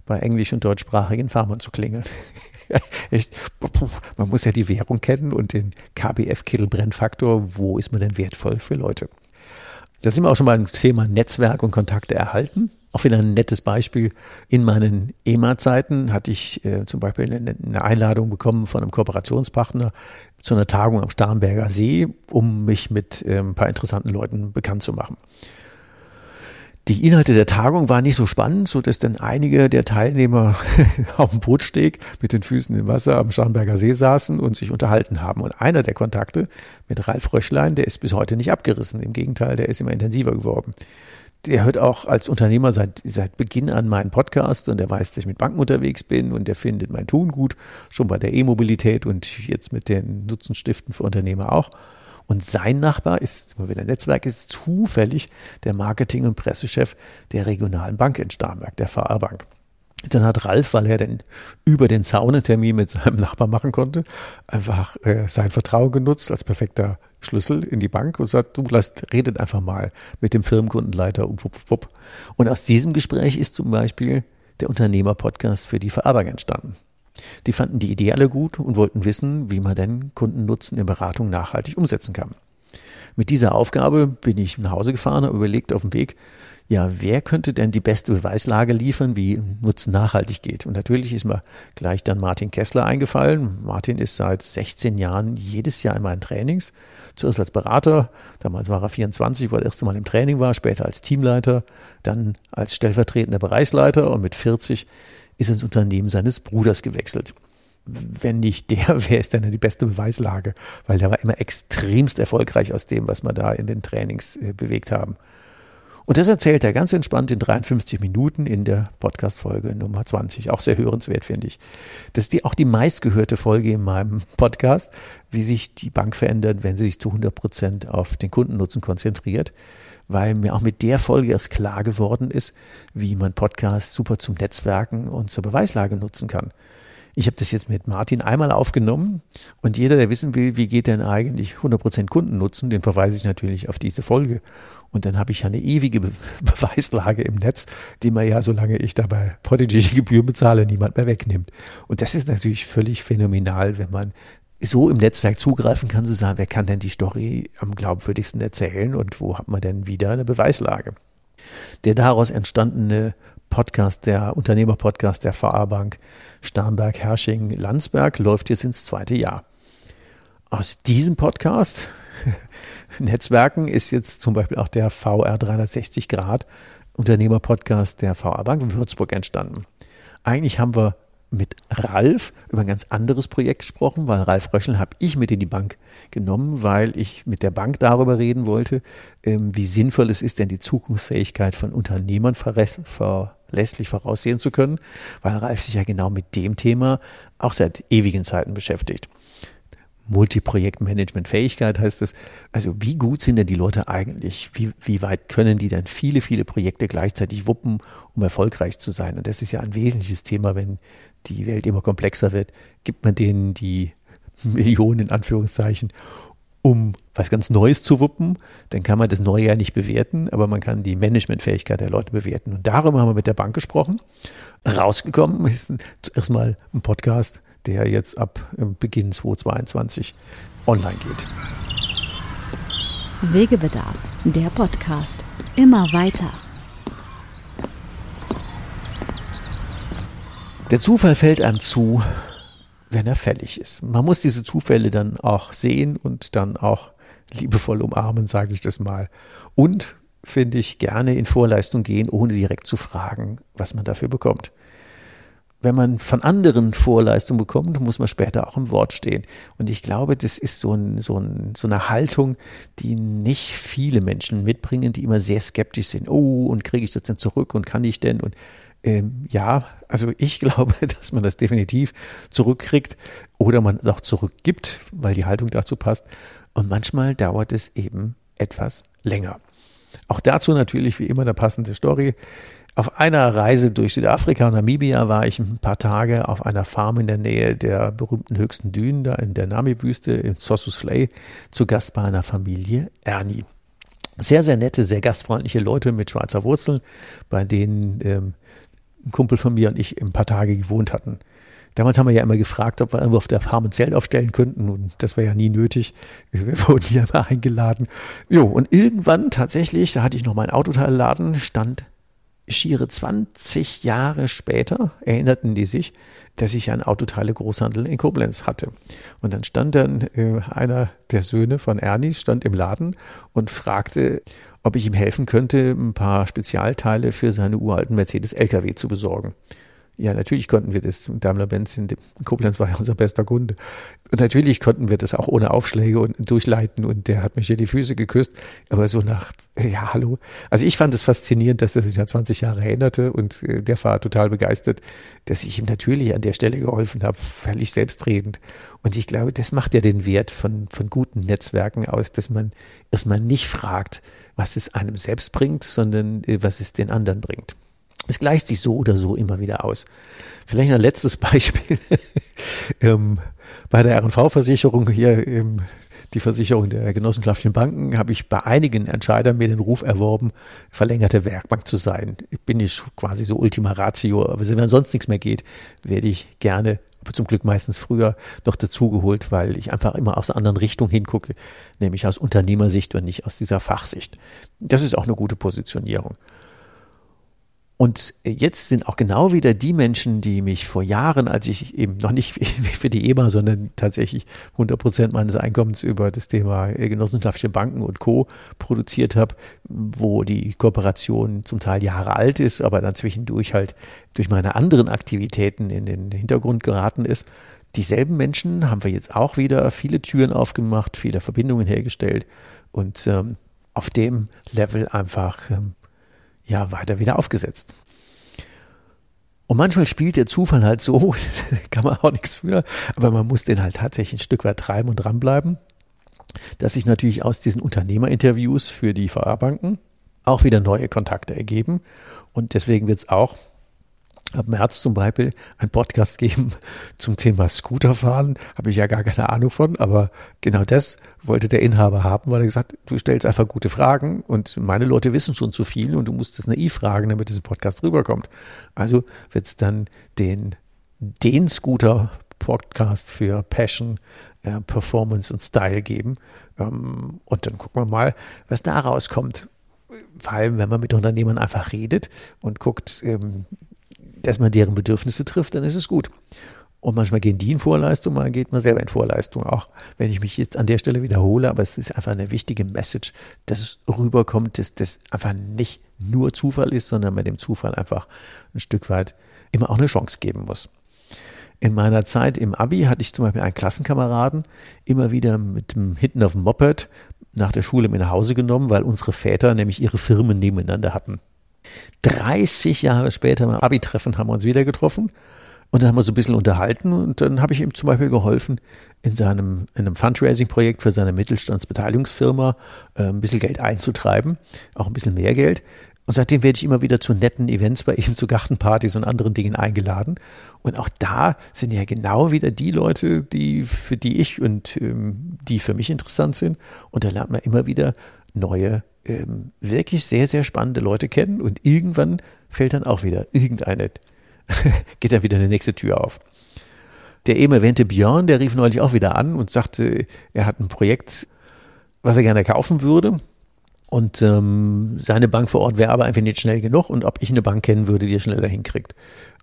bei englisch- und deutschsprachigen Farmern zu klingeln. [laughs] Echt, man muss ja die Währung kennen und den KBF-Kittelbrennfaktor, wo ist man denn wertvoll für Leute? Da sind wir auch schon mal im Thema Netzwerk und Kontakte erhalten. Auch wieder ein nettes Beispiel. In meinen EMA-Zeiten hatte ich äh, zum Beispiel eine, eine, Einladung bekommen von einem Kooperationspartner zu einer Tagung am Starnberger See, um mich mit äh, ein paar interessanten Leuten bekannt zu machen. Die Inhalte der Tagung waren nicht so spannend, so dass dann einige der Teilnehmer [laughs] auf dem Bootsteg mit den Füßen im Wasser am Starnberger See saßen und sich unterhalten haben. Und einer der Kontakte mit Ralf Röschlein, der ist bis heute nicht abgerissen. Im Gegenteil, der ist immer intensiver geworden der hört auch als Unternehmer seit, seit Beginn an meinen Podcast und der weiß, dass ich mit Banken unterwegs bin und der findet mein Tun gut, schon bei der E-Mobilität und jetzt mit den Nutzenstiften für Unternehmer auch. Und sein Nachbar ist, immer wieder Netzwerk, ist zufällig der Marketing- und Pressechef der regionalen Bank in Starnberg, der VR Bank. Dann hat Ralf, weil er denn über den Zaun einen Termin mit seinem Nachbar machen konnte, einfach äh, sein Vertrauen genutzt als perfekter Schlüssel in die Bank und sagt, du lasst, redet einfach mal mit dem Firmenkundenleiter um wupp, wupp. Und aus diesem Gespräch ist zum Beispiel der Unternehmer-Podcast für die Verarbeitung entstanden. Die fanden die Idee alle gut und wollten wissen, wie man denn Kundennutzen in Beratung nachhaltig umsetzen kann. Mit dieser Aufgabe bin ich nach Hause gefahren und überlegt auf dem Weg, ja, wer könnte denn die beste Beweislage liefern, wie Nutzen nachhaltig geht? Und natürlich ist mir gleich dann Martin Kessler eingefallen. Martin ist seit 16 Jahren jedes Jahr in meinen Trainings. Zuerst als Berater, damals war er 24, weil er das erste Mal im Training war, später als Teamleiter, dann als stellvertretender Bereichsleiter und mit 40 ist ins Unternehmen seines Bruders gewechselt. Wenn nicht der, [laughs] wer ist denn die beste Beweislage? Weil der war immer extremst erfolgreich aus dem, was wir da in den Trainings äh, bewegt haben. Und das erzählt er ganz entspannt in 53 Minuten in der Podcast-Folge Nummer 20. Auch sehr hörenswert, finde ich. Das ist die, auch die meistgehörte Folge in meinem [laughs] Podcast, wie sich die Bank verändert, wenn sie sich zu 100 Prozent auf den Kundennutzen konzentriert. Weil mir auch mit der Folge erst klar geworden ist, wie man Podcast super zum Netzwerken und zur Beweislage nutzen kann. Ich habe das jetzt mit Martin einmal aufgenommen und jeder, der wissen will, wie geht denn eigentlich 100% Kundennutzen, den verweise ich natürlich auf diese Folge. Und dann habe ich ja eine ewige Be [laughs] Beweislage im Netz, die man ja, solange ich dabei Prodigy die bezahle, niemand mehr wegnimmt. Und das ist natürlich völlig phänomenal, wenn man so im Netzwerk zugreifen kann, zu sagen, wer kann denn die Story am glaubwürdigsten erzählen und wo hat man denn wieder eine Beweislage. Der daraus entstandene Podcast, der Unternehmerpodcast der VA Bank Starnberg, Hersching, Landsberg läuft jetzt ins zweite Jahr. Aus diesem Podcast [laughs] Netzwerken ist jetzt zum Beispiel auch der VR 360 Grad Unternehmerpodcast der VA Bank Würzburg entstanden. Eigentlich haben wir mit Ralf über ein ganz anderes Projekt gesprochen, weil Ralf Röschel habe ich mit in die Bank genommen, weil ich mit der Bank darüber reden wollte, ähm, wie sinnvoll es ist, denn die Zukunftsfähigkeit von Unternehmern verlässlich voraussehen zu können, weil Ralf sich ja genau mit dem Thema auch seit ewigen Zeiten beschäftigt. Multiprojektmanagement-Fähigkeit heißt es. Also wie gut sind denn die Leute eigentlich? Wie, wie weit können die dann viele, viele Projekte gleichzeitig wuppen, um erfolgreich zu sein? Und das ist ja ein wesentliches Thema, wenn die Welt immer komplexer wird. Gibt man denen die Millionen in Anführungszeichen, um was ganz Neues zu wuppen, dann kann man das Neue ja nicht bewerten, aber man kann die Managementfähigkeit der Leute bewerten. Und darüber haben wir mit der Bank gesprochen. Rausgekommen ist zuerst mal ein Podcast der jetzt ab äh, Beginn 2022 online geht. Wegebedarf, der Podcast. Immer weiter. Der Zufall fällt einem zu, wenn er fällig ist. Man muss diese Zufälle dann auch sehen und dann auch liebevoll umarmen, sage ich das mal. Und finde ich gerne in Vorleistung gehen, ohne direkt zu fragen, was man dafür bekommt wenn man von anderen Vorleistungen bekommt, muss man später auch im Wort stehen. Und ich glaube, das ist so, ein, so, ein, so eine Haltung, die nicht viele Menschen mitbringen, die immer sehr skeptisch sind. Oh, und kriege ich das denn zurück und kann ich denn? Und ähm, ja, also ich [laughs] glaube, dass man das definitiv zurückkriegt oder man es auch zurückgibt, weil die Haltung dazu passt. Und manchmal dauert es eben etwas länger. Auch dazu natürlich wie immer eine passende Story. Auf einer Reise durch Südafrika und Namibia war ich ein paar Tage auf einer Farm in der Nähe der berühmten höchsten Dünen, da in der Nami-Wüste in Sossusvlei, zu Gast bei einer Familie Ernie. Sehr, sehr nette, sehr gastfreundliche Leute mit Schweizer Wurzeln, bei denen ähm, ein Kumpel von mir und ich ein paar Tage gewohnt hatten. Damals haben wir ja immer gefragt, ob wir irgendwo auf der Farm ein Zelt aufstellen könnten und das war ja nie nötig. Wir [laughs] wurden ja immer eingeladen. Jo, und irgendwann tatsächlich, da hatte ich noch meinen Autoteilladen, stand schiere 20 Jahre später erinnerten die sich, dass ich einen Autoteile-Großhandel in Koblenz hatte. Und dann stand dann äh, einer der Söhne von Ernie, stand im Laden und fragte, ob ich ihm helfen könnte, ein paar Spezialteile für seine uralten Mercedes-LKW zu besorgen. Ja, natürlich konnten wir das. Daimler-Benz in Koblenz war ja unser bester Kunde. Und natürlich konnten wir das auch ohne Aufschläge und durchleiten und der hat mich hier die Füße geküsst. Aber so nach, ja, hallo. Also ich fand es faszinierend, dass er sich nach 20 Jahre erinnerte und äh, der war total begeistert, dass ich ihm natürlich an der Stelle geholfen habe, völlig selbstredend. Und ich glaube, das macht ja den Wert von, von guten Netzwerken aus, dass man erstmal nicht fragt, was es einem selbst bringt, sondern äh, was es den anderen bringt. Es gleicht sich so oder so immer wieder aus. Vielleicht ein letztes [laughs] Beispiel. ähm, bei der RV-Versicherung hier, ähm, die Versicherung der genossenschaftlichen Banken, habe ich bei einigen Entscheidern mir den Ruf erworben, verlängerte Werkbank zu sein. Bin ich quasi so Ultima Ratio, aber wenn sonst nichts mehr geht, werde ich gerne, aber zum Glück meistens früher, noch dazugeholt, weil ich einfach immer aus einer anderen Richtung hingucke, nämlich aus Unternehmersicht und nicht aus dieser Fachsicht. Das ist auch eine gute Positionierung. Und jetzt sind auch genau wieder die Menschen, die mich vor Jahren, als ich eben noch nicht [laughs] für die EMA, sondern tatsächlich 100 Prozent meines Einkommens über das Thema genossenschaftliche Banken und Co. produziert habe, wo die Kooperation zum Teil Jahre alt ist, aber dann zwischendurch halt durch meine anderen Aktivitäten in den Hintergrund geraten ist. Dieselben Menschen haben wir jetzt auch wieder viele Türen aufgemacht, viele Verbindungen hergestellt und ähm, auf dem Level einfach ähm, ja weiter wieder aufgesetzt. Und manchmal spielt der Zufall halt so, [laughs] kann man auch nichts für, aber man muss den halt tatsächlich ein Stück weit treiben und dranbleiben, dass sich natürlich aus diesen Unternehmerinterviews für die VR-Banken auch wieder neue Kontakte ergeben. Und deswegen wird es auch ab März zum Beispiel ein Podcast geben [laughs] zum Thema Scooterfahren. Habe ich ja gar keine Ahnung von, aber genau das wollte der Inhaber haben, weil er gesagt, du stellst einfach gute Fragen und meine Leute wissen schon zu viel und du musst es naiv fragen, damit dieser Podcast rüberkommt. Also wird es dann den, den Scooter Podcast für Passion, äh, Performance und Style geben. Ähm, und dann gucken wir mal, was da rauskommt vor allem, wenn man mit Unternehmern einfach redet und guckt, ähm, dass man deren Bedürfnisse trifft, dann ist es gut. Und manchmal gehen die in Vorleistung, mal geht man selber in Vorleistung, auch wenn ich mich jetzt an der Stelle wiederhole, aber es ist einfach eine wichtige Message, dass es rüberkommt, dass das einfach nicht nur Zufall ist, sondern man dem Zufall einfach ein Stück weit immer auch eine Chance geben muss. In meiner Zeit im Abi hatte ich zum Beispiel einen Klassenkameraden immer wieder mit dem hinten auf dem Moped nach der Schule mit nach Hause genommen, weil unsere Väter nämlich ihre Firmen nebeneinander hatten. 30 Jahre später beim Abi-Treffen haben wir uns wieder getroffen und dann haben wir so ein bisschen unterhalten und dann habe ich ihm zum Beispiel geholfen, in seinem in einem Fundraising-Projekt für seine Mittelstandsbeteiligungsfirma äh, ein bisschen Geld einzutreiben, auch ein bisschen mehr Geld. Und seitdem werde ich immer wieder zu netten Events bei ihm, zu Gartenpartys und anderen Dingen eingeladen. Und auch da sind ja genau wieder die Leute, die für die ich und ähm, die für mich interessant sind. Und da lernt man immer wieder neue ähm, wirklich sehr, sehr spannende Leute kennen und irgendwann fällt dann auch wieder irgendeine, [laughs] geht dann wieder eine nächste Tür auf. Der eben erwähnte Björn, der rief neulich auch wieder an und sagte, er hat ein Projekt, was er gerne kaufen würde. Und ähm, seine Bank vor Ort wäre aber einfach nicht schnell genug und ob ich eine Bank kennen würde, die er schneller hinkriegt.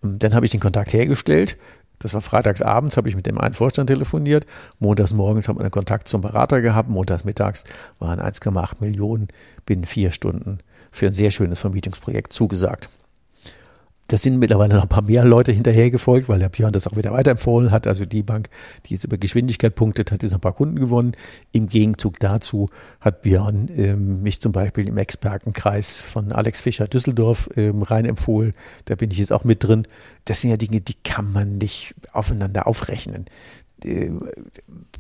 Und dann habe ich den Kontakt hergestellt das war freitags abends, habe ich mit dem einen Vorstand telefoniert. Montags morgens haben wir einen Kontakt zum Berater gehabt. Montags mittags waren 1,8 Millionen binnen vier Stunden für ein sehr schönes Vermietungsprojekt zugesagt. Das sind mittlerweile noch ein paar mehr Leute hinterhergefolgt, weil der Björn das auch wieder weiterempfohlen hat. Also die Bank, die jetzt über Geschwindigkeit punktet, hat jetzt ein paar Kunden gewonnen. Im Gegenzug dazu hat Björn ähm, mich zum Beispiel im Expertenkreis von Alex Fischer Düsseldorf ähm, rein empfohlen. Da bin ich jetzt auch mit drin. Das sind ja Dinge, die kann man nicht aufeinander aufrechnen. Äh,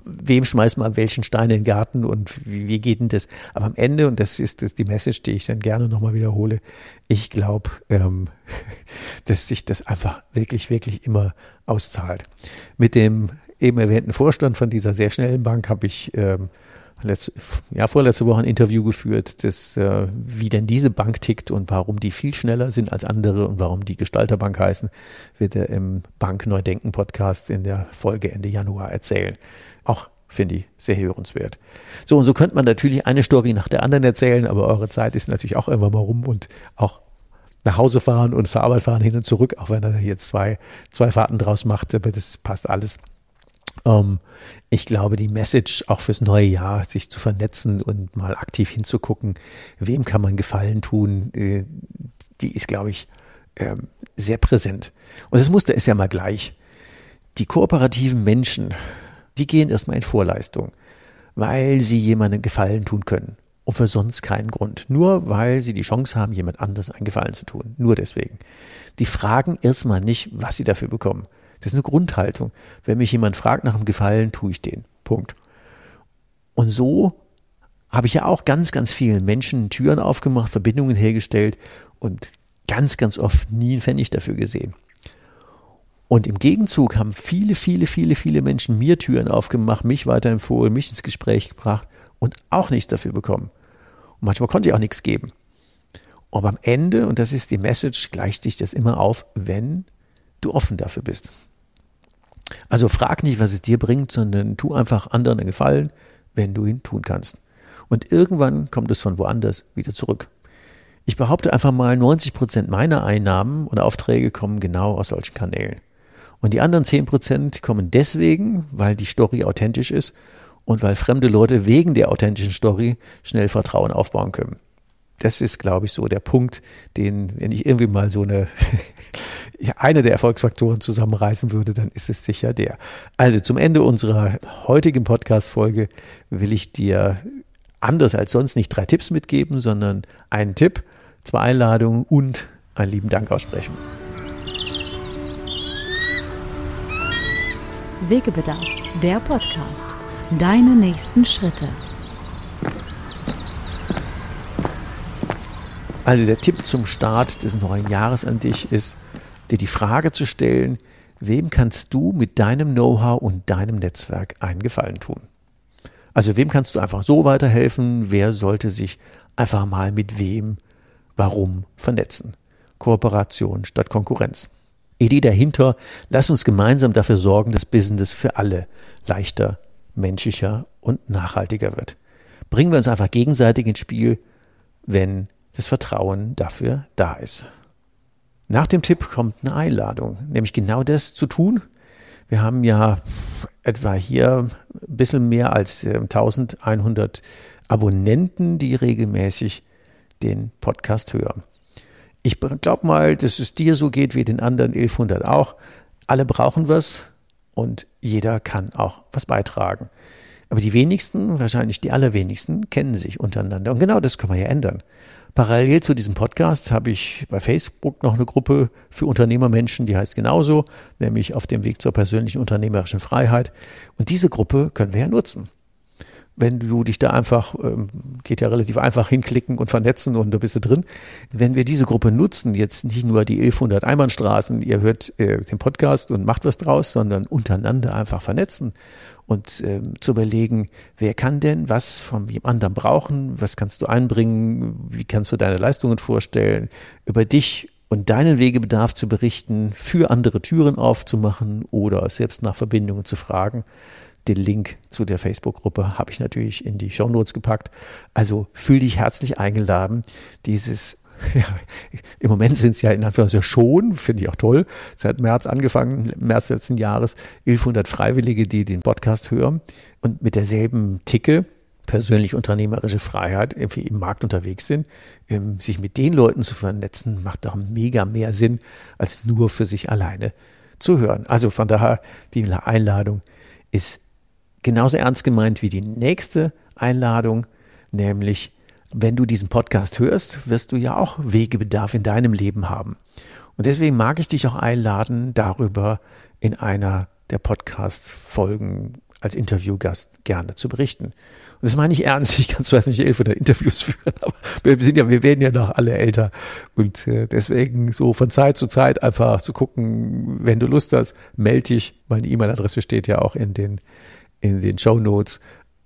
wem schmeißt man welchen Stein in den Garten und wie, wie geht denn das? Aber am Ende, und das ist das die Message, die ich dann gerne nochmal wiederhole, ich glaube, ähm, [laughs] dass sich das einfach wirklich, wirklich immer auszahlt. Mit dem eben erwähnten Vorstand von dieser sehr schnellen Bank habe ich ähm, letzte, ja, vorletzte Woche ein Interview geführt, das, äh, wie denn diese Bank tickt und warum die viel schneller sind als andere und warum die Gestalterbank heißen, wird er im Bank Neudenken Podcast in der Folge Ende Januar erzählen. Auch finde ich sehr hörenswert. So, und so könnte man natürlich eine Story nach der anderen erzählen, aber eure Zeit ist natürlich auch irgendwann mal rum und auch nach Hause fahren und zur Arbeit fahren hin und zurück, auch wenn er jetzt zwei, zwei Fahrten draus macht, aber das passt alles. Ähm, ich glaube, die Message auch fürs neue Jahr, sich zu vernetzen und mal aktiv hinzugucken, wem kann man Gefallen tun, äh, die ist, glaube ich, ähm, sehr präsent. Und das Muster ist ja mal gleich. Die kooperativen Menschen, die gehen erstmal in Vorleistung, weil sie jemandem Gefallen tun können. Und für sonst keinen Grund. Nur weil sie die Chance haben, jemand anders einen Gefallen zu tun. Nur deswegen. Die fragen erstmal nicht, was sie dafür bekommen. Das ist eine Grundhaltung. Wenn mich jemand fragt nach einem Gefallen, tue ich den. Punkt. Und so habe ich ja auch ganz, ganz vielen Menschen Türen aufgemacht, Verbindungen hergestellt und ganz, ganz oft nie einen Pfennig dafür gesehen. Und im Gegenzug haben viele, viele, viele, viele Menschen mir Türen aufgemacht, mich weiterempfohlen, mich ins Gespräch gebracht und auch nichts dafür bekommen. Und manchmal konnte ich auch nichts geben. Aber am Ende, und das ist die Message, gleicht sich das immer auf, wenn du offen dafür bist. Also frag nicht, was es dir bringt, sondern tu einfach anderen einen Gefallen, wenn du ihn tun kannst. Und irgendwann kommt es von woanders wieder zurück. Ich behaupte einfach mal, 90 Prozent meiner Einnahmen und Aufträge kommen genau aus solchen Kanälen. Und die anderen 10 Prozent kommen deswegen, weil die Story authentisch ist und weil fremde Leute wegen der authentischen Story schnell Vertrauen aufbauen können. Das ist, glaube ich, so der Punkt, den, wenn ich irgendwie mal so eine, [laughs] eine der Erfolgsfaktoren zusammenreißen würde, dann ist es sicher der. Also zum Ende unserer heutigen Podcast-Folge will ich dir anders als sonst nicht drei Tipps mitgeben, sondern einen Tipp, zwei Einladungen und einen lieben Dank aussprechen. Wegebedarf, der Podcast. Deine nächsten Schritte. Also der Tipp zum Start des neuen Jahres an dich ist, dir die Frage zu stellen, wem kannst du mit deinem Know-how und deinem Netzwerk einen Gefallen tun? Also wem kannst du einfach so weiterhelfen? Wer sollte sich einfach mal mit wem, warum vernetzen? Kooperation statt Konkurrenz. Idee dahinter, lass uns gemeinsam dafür sorgen, dass Business für alle leichter, menschlicher und nachhaltiger wird. Bringen wir uns einfach gegenseitig ins Spiel, wenn das Vertrauen dafür da ist. Nach dem Tipp kommt eine Einladung, nämlich genau das zu tun. Wir haben ja etwa hier ein bisschen mehr als 1100 ähm, Abonnenten, die regelmäßig den Podcast hören. Ich glaube mal, dass es dir so geht wie den anderen 1100 auch. Alle brauchen was und jeder kann auch was beitragen. Aber die wenigsten, wahrscheinlich die allerwenigsten, kennen sich untereinander. Und genau das können wir ja ändern. Parallel zu diesem Podcast habe ich bei Facebook noch eine Gruppe für Unternehmermenschen, die heißt genauso, nämlich auf dem Weg zur persönlichen unternehmerischen Freiheit. Und diese Gruppe können wir ja nutzen wenn du dich da einfach, ähm, geht ja relativ einfach hinklicken und vernetzen und da bist du drin. Wenn wir diese Gruppe nutzen, jetzt nicht nur die 1100 Einbahnstraßen, ihr hört äh, den Podcast und macht was draus, sondern untereinander einfach vernetzen und ähm, zu überlegen, wer kann denn was von dem anderen brauchen, was kannst du einbringen, wie kannst du deine Leistungen vorstellen, über dich und deinen Wegebedarf zu berichten, für andere Türen aufzumachen oder selbst nach Verbindungen zu fragen. Den Link zu der Facebook-Gruppe habe ich natürlich in die Show Notes gepackt. Also fühl dich herzlich eingeladen, dieses [laughs] ja, im Moment sind es ja in Anführungszeichen schon, finde ich auch toll, seit März angefangen, März letzten Jahres, 1100 Freiwillige, die den Podcast hören und mit derselben Ticke, persönlich unternehmerische Freiheit, irgendwie im Markt unterwegs sind, ähm, sich mit den Leuten zu vernetzen, macht doch mega mehr Sinn, als nur für sich alleine zu hören. Also von daher, die Einladung ist genauso ernst gemeint wie die nächste Einladung, nämlich wenn du diesen Podcast hörst, wirst du ja auch Wegebedarf in deinem Leben haben. Und deswegen mag ich dich auch einladen, darüber in einer der Podcast-Folgen als Interviewgast gerne zu berichten. Und das meine ich ernst. [laughs] Ich kann zwar nicht elf oder Interviews führen, aber wir sind ja, wir werden ja noch alle älter. Und äh, deswegen so von Zeit zu Zeit einfach zu gucken, wenn du Lust hast, melde dich. Meine E-Mail-Adresse steht ja auch in den in den Show Notes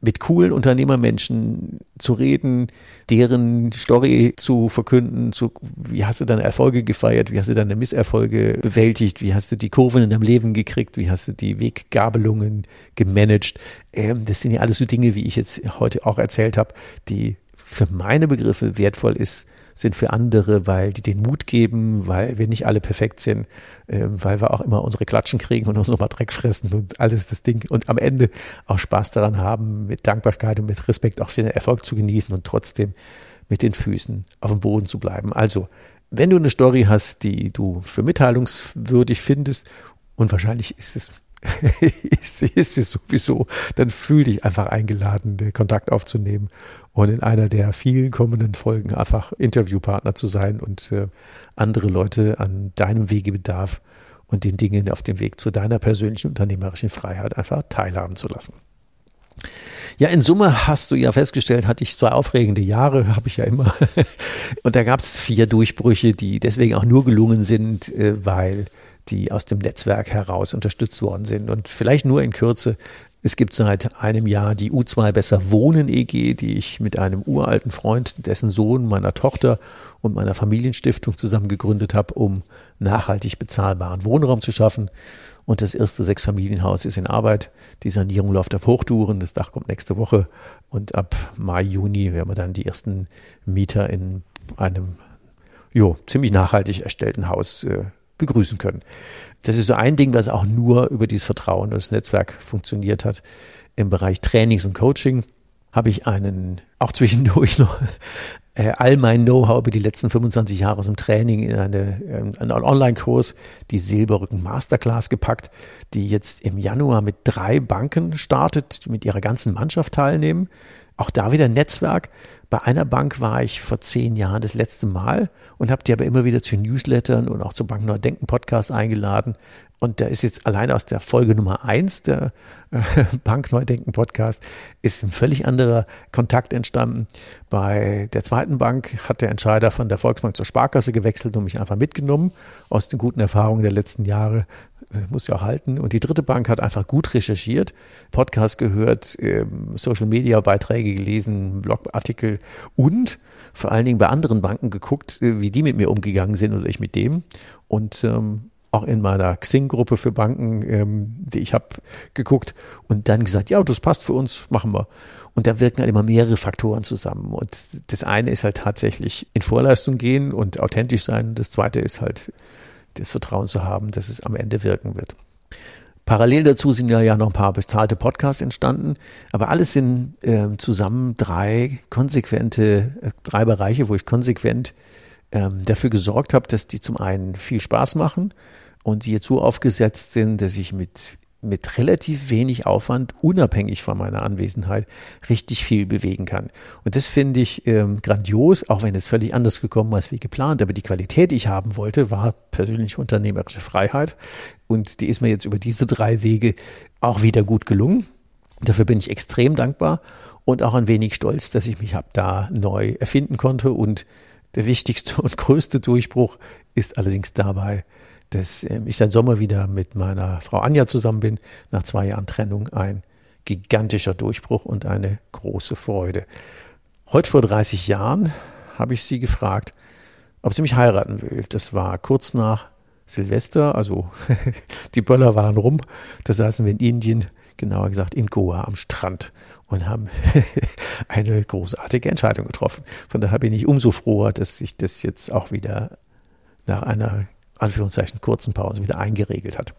mit coolen Unternehmermenschen zu reden, deren Story zu verkünden, zu, wie hast du deine Erfolge gefeiert, wie hast du deine Misserfolge bewältigt, wie hast du die Kurven in deinem Leben gekriegt, wie hast du die Weggabelungen gemanagt. Ähm, das sind ja alles so Dinge, wie ich jetzt heute auch erzählt habe, die für meine Begriffe wertvoll ist, sind für andere, weil die den Mut geben, weil wir nicht alle perfekt sind, äh, weil wir auch immer unsere Klatschen kriegen und uns nochmal Dreck fressen und alles das Ding und am Ende auch Spaß daran haben, mit Dankbarkeit und mit Respekt auch für den Erfolg zu genießen und trotzdem mit den Füßen auf dem Boden zu bleiben. Also Wenn du eine Story hast, die du für mitteilungswürdig findest, und wahrscheinlich ist es [laughs] ist, ist es sowieso, dann fühl dich einfach eingeladen, den Kontakt aufzunehmen und in einer der vielen kommenden Folgen einfach Interviewpartner zu sein und äh, andere Leute an deinem Wegebedarf und den Dingen auf dem Weg zu deiner persönlichen unternehmerischen Freiheit einfach teilhaben zu lassen. Ja, in Summe hast du ja festgestellt, hatte ich zwei aufregende Jahre, [laughs] habe ich ja immer. Und da gab es vier Durchbrüche, die deswegen auch nur gelungen sind, äh, weil die aus dem Netzwerk heraus unterstützt worden sind. Und vielleicht nur in Kürze, es gibt seit einem Jahr die U2 Besser Wohnen EG, die ich mit einem uralten Freund, dessen Sohn, meiner Tochter und meiner Familienstiftung zusammen gegründet habe, um nachhaltig bezahlbaren Wohnraum zu schaffen. Und das erste Sechsfamilienhaus ist in Arbeit. Die Sanierung läuft auf Hochtouren. Das Dach kommt nächste Woche. Und ab Mai, Juni werden wir dann die ersten Mieter in einem jo, ziemlich nachhaltig erstellten Haus äh, begrüßen können. Das ist so ein Ding, was auch nur über dieses Vertrauen und das Netzwerk funktioniert hat. Im Bereich Trainings und Coaching habe ich einen, auch zwischendurch noch, [laughs] äh, all mein Know-how über die letzten 25 Jahre aus dem Training in eine, äh, einen Online-Kurs, die Silberrücken Masterclass gepackt, die jetzt im Januar mit drei Banken startet, die mit ihrer ganzen Mannschaft teilnehmen. Auch da wieder Netzwerk. Bei einer Bank war ich vor zehn Jahren das letzte Mal und habe die aber immer wieder zu Newslettern und auch zu Bank Neudenken Podcast eingeladen. Und da ist jetzt allein aus der Folge Nummer eins der äh, [laughs] Bank Neudenken Podcast ist ein völlig anderer Kontakt entstanden. Bei der zweiten Bank hat der Entscheider von der Volksbank zur Sparkasse gewechselt und mich einfach mitgenommen aus den guten Erfahrungen der letzten Jahre. Äh, muss ja auch halten. Und die dritte Bank hat einfach gut recherchiert, Podcast gehört, ähm, Social Media Beiträge gelesen, Blogartikel und vor allen Dingen bei anderen Banken geguckt, äh, wie die mit mir umgegangen sind oder ich mit dem. Und ähm, auch in meiner Xing-Gruppe für Banken, ähm, die ich habe, geguckt und dann gesagt, ja, das passt für uns, machen wir. Und da wirken halt immer mehrere Faktoren zusammen. Und das eine ist halt tatsächlich in Vorleistung gehen und authentisch sein. Das zweite ist halt das Vertrauen zu haben, dass es am Ende wirken wird. Parallel dazu sind ja, noch ein paar bezahlte Podcasts entstanden, aber alles sind äh, zusammen drei konsequente, äh, drei Bereiche, wo ich konsequent ähm, dafür gesorgt habe, dass die zum einen viel Spaß machen und die jetzt so aufgesetzt sind, dass ich mit mit relativ wenig Aufwand, unabhängig von meiner Anwesenheit, richtig viel bewegen kann. Und das finde ich ähm, grandios, auch wenn es völlig anders gekommen ist wie geplant. Aber die Qualität, die ich haben wollte, war persönlich unternehmerische Freiheit. Und die ist mir jetzt über diese drei Wege auch wieder gut gelungen. Dafür bin ich extrem dankbar und auch ein wenig stolz, dass ich mich hab da neu erfinden konnte. Und der wichtigste [laughs] und größte Durchbruch ist allerdings dabei, dass ähm, ich seit Sommer wieder mit meiner Frau Anja zusammen bin, nach zwei Jahren Trennung ein gigantischer Durchbruch und eine große Freude. Heute vor 30 Jahren habe ich sie gefragt, ob sie mich heiraten will. Das war kurz nach Silvester, also [laughs] die Böller waren rum. Da saßen wir in Indien, genauer gesagt in Goa am Strand und haben [laughs] eine großartige Entscheidung getroffen. Von daher bin ich umso froher, dass sich das jetzt auch wieder nach einer Anführungszeichen kurzen Pause wieder eingeregelt hat.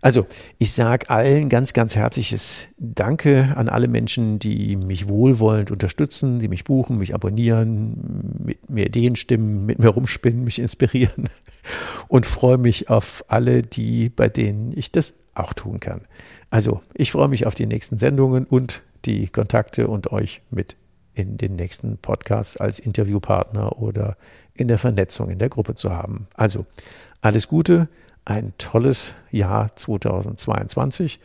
Also, ich sage allen ganz, ganz herzliches Danke an alle Menschen, die mich wohlwollend unterstützen, die mich buchen, mich abonnieren, mit mir Ideen stimmen, mit mir rumspinnen, mich inspirieren [laughs] und freue mich auf alle, die, bei denen ich das auch tun kann. Also, ich freue mich auf die nächsten Sendungen und die Kontakte und euch mit in den nächsten Podcasts als Interviewpartner oder in der Vernetzung in der Gruppe zu haben. Also alles Gute, ein tolles Jahr 2022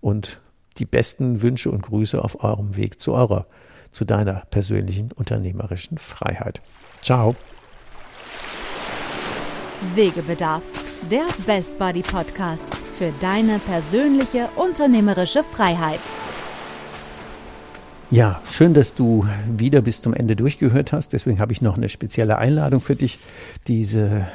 und die besten Wünsche und Grüße auf eurem Weg zu eurer, zu deiner persönlichen unternehmerischen Freiheit. Ciao. Wegebedarf, der Best Buddy Podcast für deine persönliche unternehmerische Freiheit. Ja, schön, dass du wieder bis zum Ende durchgehört hast. Deswegen habe ich noch eine spezielle Einladung für dich. Diese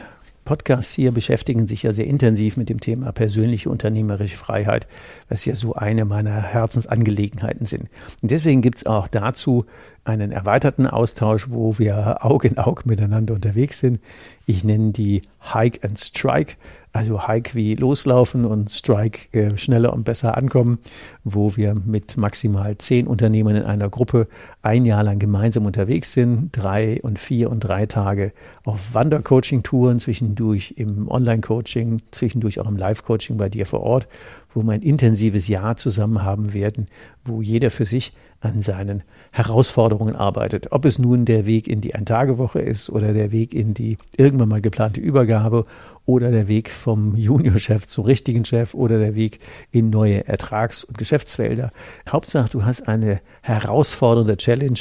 Podcasts hier beschäftigen sich ja sehr intensiv mit dem Thema persönliche unternehmerische Freiheit, was ja so eine meiner Herzensangelegenheiten sind. Und deswegen gibt es auch dazu einen erweiterten Austausch, wo wir Aug in Aug miteinander unterwegs sind. Ich nenne die Hike and Strike also Hike wie loslaufen und Strike äh, schneller und besser ankommen, wo wir mit maximal zehn Unternehmern in einer Gruppe ein Jahr lang gemeinsam unterwegs sind, drei und vier und drei Tage auf Wandercoaching-Touren, zwischendurch im Online-Coaching, zwischendurch auch im Live-Coaching bei dir vor Ort, wo wir ein intensives Jahr zusammen haben werden, wo jeder für sich an seinen Herausforderungen arbeitet. Ob es nun der Weg in die Ein-Tage-Woche ist oder der Weg in die irgendwann mal geplante Übergabe oder der Weg vom Juniorchef zum richtigen Chef oder der Weg in neue Ertrags- und Geschäftsfelder. Hauptsache, du hast eine herausfordernde Challenge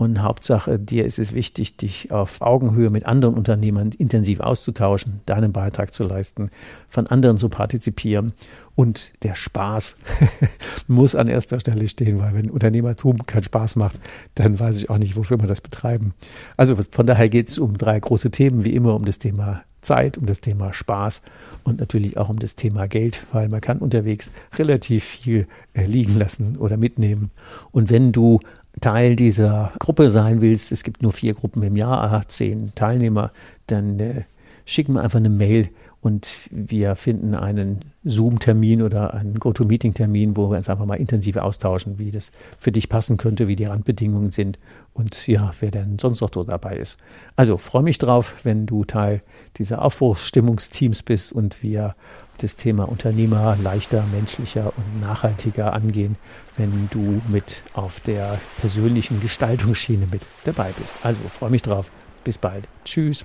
und Hauptsache, dir ist es wichtig, dich auf Augenhöhe mit anderen Unternehmern intensiv auszutauschen, deinen Beitrag zu leisten, von anderen zu partizipieren. Und der Spaß [laughs] muss an erster Stelle stehen, weil wenn Unternehmertum keinen Spaß macht, dann weiß ich auch nicht, wofür wir das betreiben. Also von daher geht es um drei große Themen, wie immer um das Thema Zeit, um das Thema Spaß und natürlich auch um das Thema Geld, weil man kann unterwegs relativ viel äh, liegen lassen oder mitnehmen. Und wenn du Teil dieser Gruppe sein willst, es gibt nur vier Gruppen im Jahr, zehn Teilnehmer, dann äh, schick mir einfach eine Mail und wir finden einen Zoom-Termin oder einen GoToMeeting-Termin, wo wir uns einfach mal intensiv austauschen, wie das für dich passen könnte, wie die Randbedingungen sind und ja, wer denn sonst noch so dabei ist. Also freue mich drauf, wenn du Teil dieser Aufbruchsstimmungsteams bist und wir das Thema Unternehmer leichter, menschlicher und nachhaltiger angehen, wenn du mit auf der persönlichen Gestaltungsschiene mit dabei bist. Also freue mich drauf. Bis bald. Tschüss.